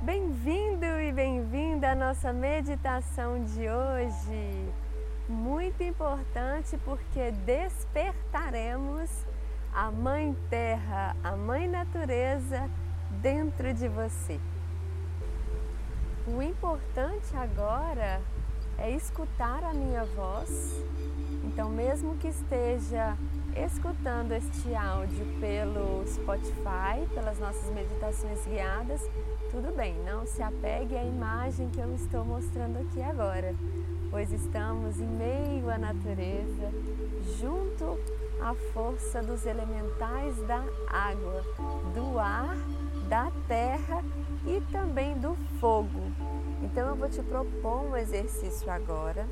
Bem-vindo e bem-vinda à nossa meditação de hoje. Muito importante porque despertaremos a Mãe Terra, a Mãe Natureza dentro de você. O importante agora é escutar a minha voz. Então, mesmo que esteja escutando este áudio pelo Spotify, pelas nossas meditações guiadas, tudo bem, não se apegue à imagem que eu estou mostrando aqui agora, pois estamos em meio à natureza, junto à força dos elementais da água, do ar, da terra e também do fogo. Então eu vou te propor um exercício agora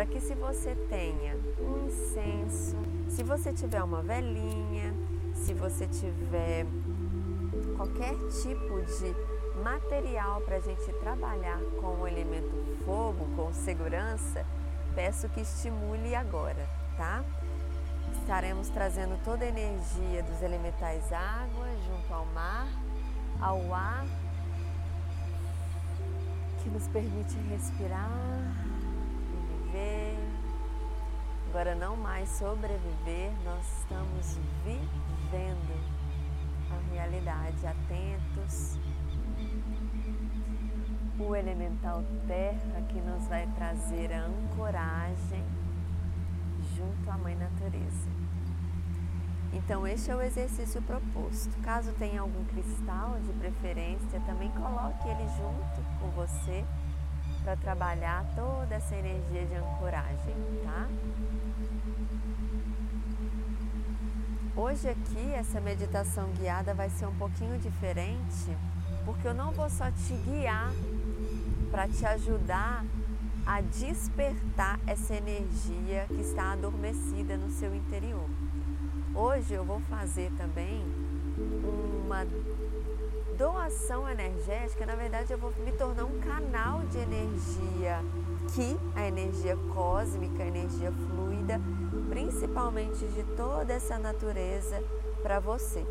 para que se você tenha um incenso, se você tiver uma velinha, se você tiver qualquer tipo de material para a gente trabalhar com o elemento fogo, com segurança, peço que estimule agora, tá? Estaremos trazendo toda a energia dos elementais água junto ao mar, ao ar, que nos permite respirar viver. Agora não mais sobreviver, nós estamos vivendo a realidade, atentos o elemental terra que nos vai trazer a ancoragem junto à Mãe Natureza. Então, este é o exercício proposto. Caso tenha algum cristal de preferência, também coloque ele junto com você para trabalhar toda essa energia de ancoragem, tá? Hoje aqui essa meditação guiada vai ser um pouquinho diferente, porque eu não vou só te guiar para te ajudar a despertar essa energia que está adormecida no seu interior. Hoje eu vou fazer também uma doação energética, na verdade eu vou me tornar um canal de energia que a energia cósmica, a energia fluida, principalmente de toda essa natureza para você,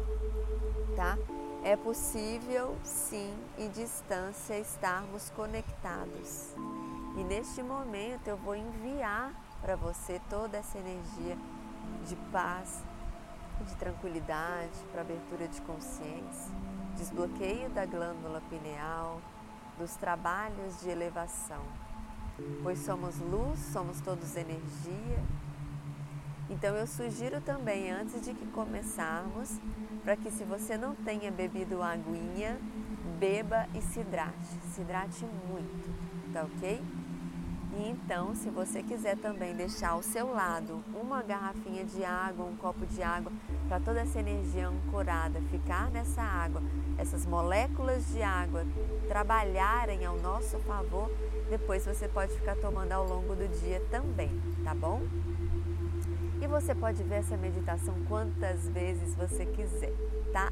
tá? É possível, sim, em distância estarmos conectados. E neste momento eu vou enviar para você toda essa energia de paz, de tranquilidade, para abertura de consciência, desbloqueio da glândula pineal, dos trabalhos de elevação. Pois somos luz, somos todos energia. Então eu sugiro também, antes de que começarmos, para que se você não tenha bebido aguinha, beba e se hidrate. Se hidrate muito, tá ok? E então, se você quiser também deixar ao seu lado uma garrafinha de água, um copo de água, para toda essa energia ancorada ficar nessa água, essas moléculas de água trabalharem ao nosso favor, depois você pode ficar tomando ao longo do dia também, tá bom? E você pode ver essa meditação quantas vezes você quiser, tá?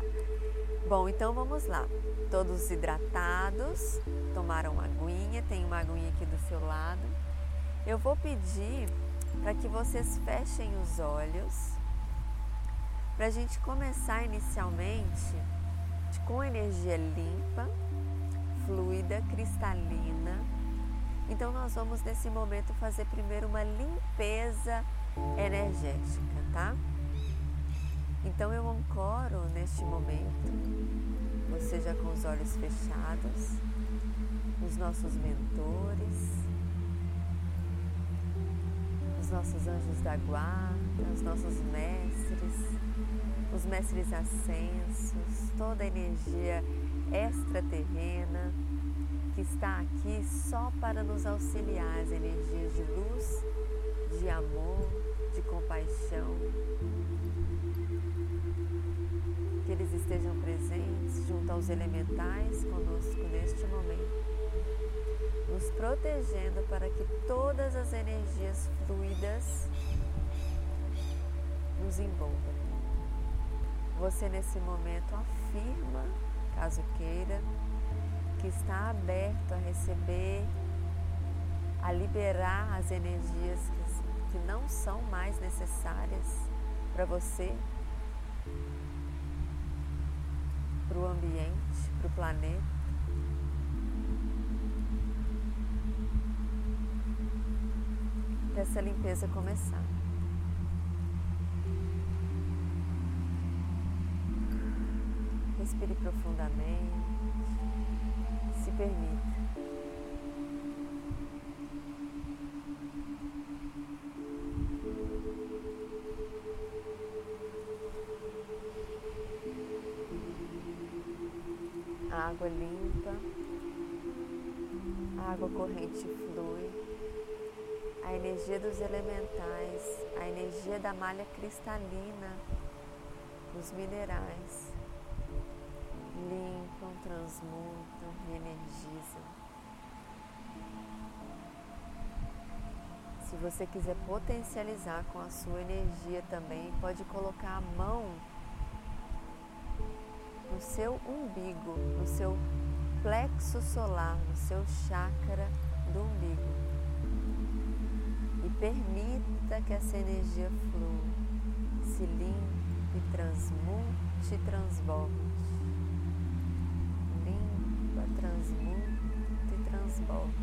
Bom, então vamos lá. Todos hidratados, tomaram uma aguinha, tem uma aguinha aqui do seu lado. Eu vou pedir para que vocês fechem os olhos, para a gente começar inicialmente com energia limpa, fluida, cristalina. Então nós vamos nesse momento fazer primeiro uma limpeza energética, tá? Então eu ancoro neste momento, você já com os olhos fechados, os nossos mentores, os nossos anjos da guarda, os nossos mestres, os mestres ascensos, toda a energia extraterrena que está aqui só para nos auxiliar, as energias de luz, de amor, de compaixão. Estejam presentes junto aos elementais conosco neste momento, nos protegendo para que todas as energias fluidas nos envolvam. Você nesse momento afirma, caso queira, que está aberto a receber, a liberar as energias que que não são mais necessárias para você, para o ambiente, para o planeta. Para essa limpeza começar. Respire profundamente, se permita. Água limpa, a água corrente flui, a energia dos elementais, a energia da malha cristalina, os minerais limpam, transmutam, reenergizam. Se você quiser potencializar com a sua energia também, pode colocar a mão no seu umbigo, no seu plexo solar, no seu chakra do umbigo. E permita que essa energia flua, se limpe, transmute e transborde. Limpa, transmute e transborde.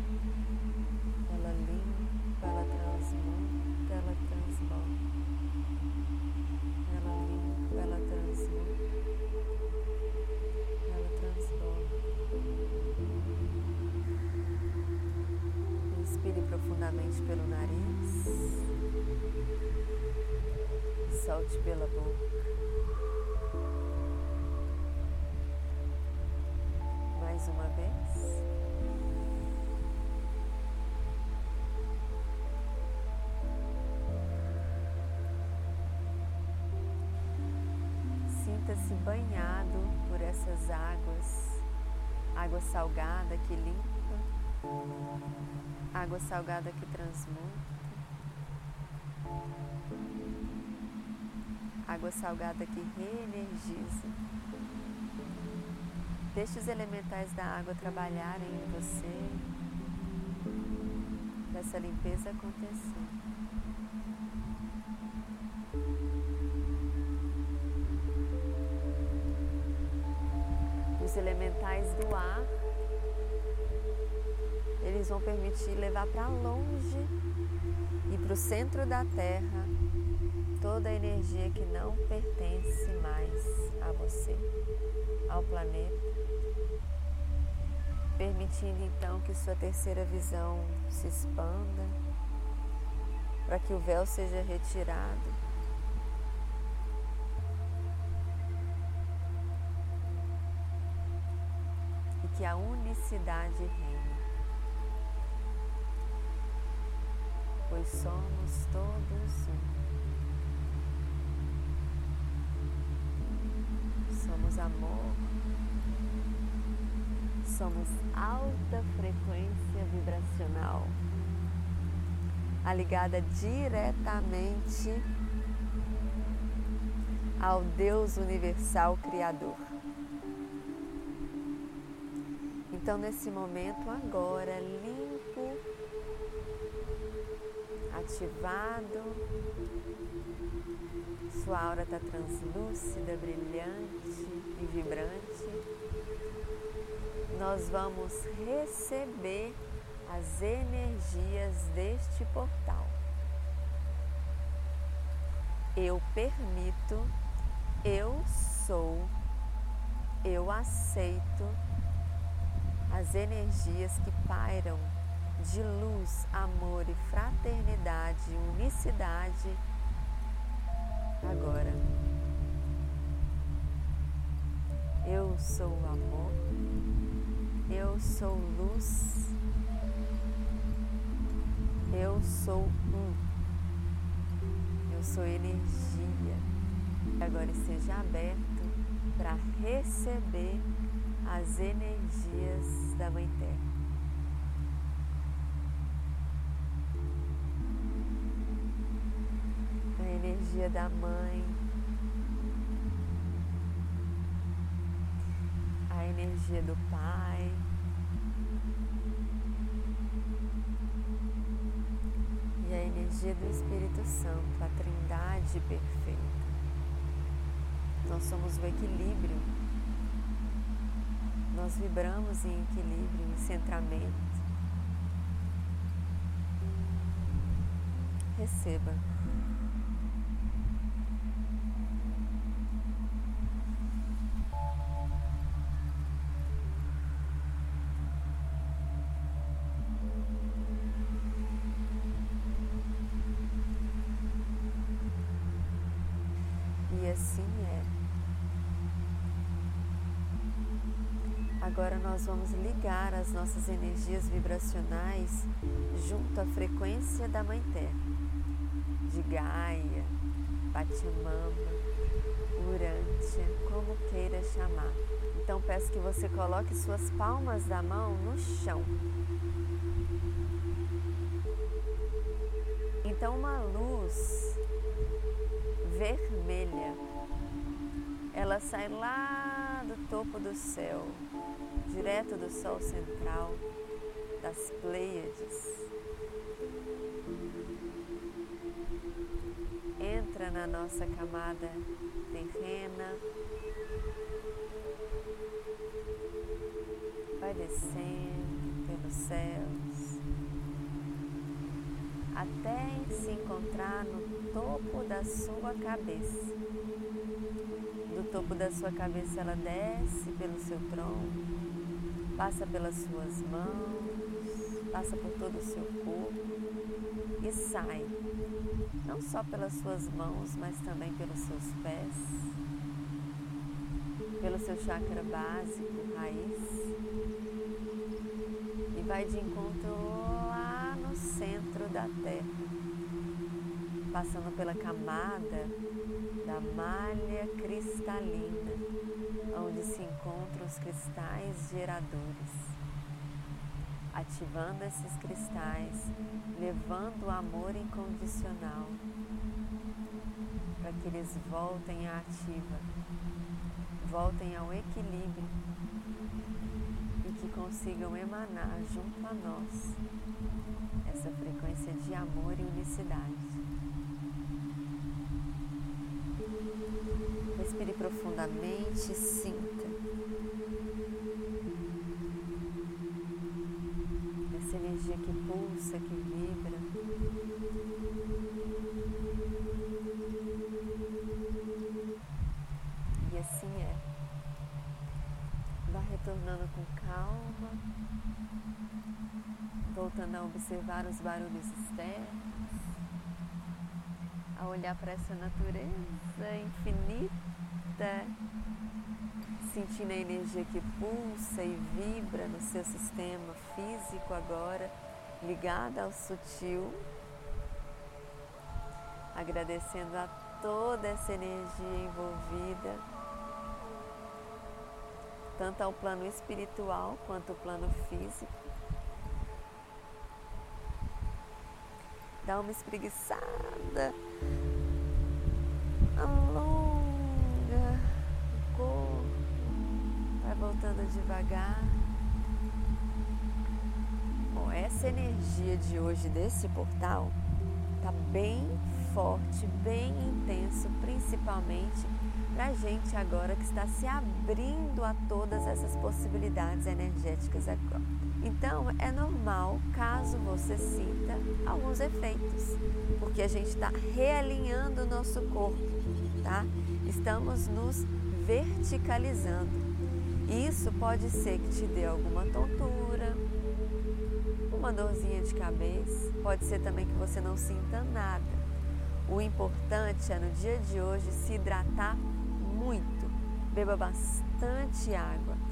Ela limpa, ela transmuta, ela transborde. Profundamente pelo nariz. Solte pela boca. Mais uma vez. Sinta-se banhado por essas águas, água salgada que limpa água salgada que transmuta, água salgada que reenergiza. Deixe os elementais da água trabalharem em você, para essa limpeza acontecer. Elementais do ar eles vão permitir levar para longe e para o centro da Terra toda a energia que não pertence mais a você, ao planeta, permitindo então que sua terceira visão se expanda, para que o véu seja retirado. Que a unicidade reine. pois somos todos um. Somos amor, somos alta frequência vibracional, ligada diretamente ao Deus Universal Criador. Então, nesse momento, agora, limpo ativado, sua aura está translúcida, brilhante e vibrante. Nós vamos receber as energias deste portal. Eu permito, eu sou, eu aceito as energias que pairam de luz, amor e fraternidade, unicidade agora. Eu sou amor, eu sou luz, eu sou um, eu sou energia. Agora esteja aberto para receber as energias da Mãe Terra. energia da mãe, a energia do pai. E a energia do Espírito Santo, a Trindade perfeita. Nós somos o equilíbrio. Nós vibramos em equilíbrio, em centramento. receba. E assim é. Agora nós vamos ligar as nossas energias vibracionais junto à frequência da Mãe Terra, de Gaia, Pachamama, Urântia, como queira chamar. Então peço que você coloque suas palmas da mão no chão. Então uma luz vermelha. Ela sai lá do topo do céu, direto do Sol central, das Pleiades. Entra na nossa camada terrena, vai descendo pelos céus, até se encontrar no topo da sua cabeça. Do topo da sua cabeça ela desce pelo seu tronco, passa pelas suas mãos, passa por todo o seu corpo e sai, não só pelas suas mãos, mas também pelos seus pés, pelo seu chakra básico, raiz, e vai de encontro lá no centro da Terra passando pela camada da malha cristalina, onde se encontram os cristais geradores. Ativando esses cristais, levando o amor incondicional para que eles voltem à ativa, voltem ao equilíbrio e que consigam emanar junto a nós essa frequência de amor e unicidade. Respire profundamente e sinta. Essa energia que pulsa, que vibra. E assim é. Vá retornando com calma, voltando a observar os barulhos externos a olhar para essa natureza infinita, sentindo a energia que pulsa e vibra no seu sistema físico agora, ligada ao sutil, agradecendo a toda essa energia envolvida, tanto ao plano espiritual quanto ao plano físico. dá uma espreguiçada, alonga o corpo, vai voltando devagar. Bom, essa energia de hoje desse portal tá bem forte, bem intenso, principalmente para gente agora que está se abrindo a todas essas possibilidades energéticas agora. Então, é normal caso você sinta alguns efeitos, porque a gente está realinhando o nosso corpo, tá? Estamos nos verticalizando. Isso pode ser que te dê alguma tontura, uma dorzinha de cabeça, pode ser também que você não sinta nada. O importante é no dia de hoje se hidratar muito, beba bastante água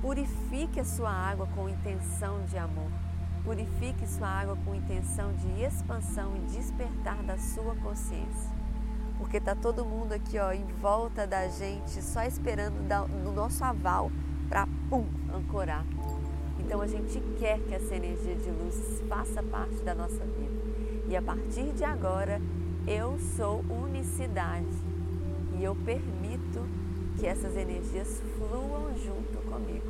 Purifique a sua água com intenção de amor. Purifique sua água com intenção de expansão e despertar da sua consciência. Porque está todo mundo aqui ó, em volta da gente, só esperando o nosso aval para, pum, ancorar. Então a gente quer que essa energia de luz faça parte da nossa vida. E a partir de agora, eu sou unicidade e eu permito que essas energias fluam junto comigo,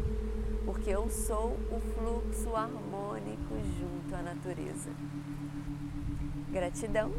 porque eu sou o fluxo harmônico junto à natureza. Gratidão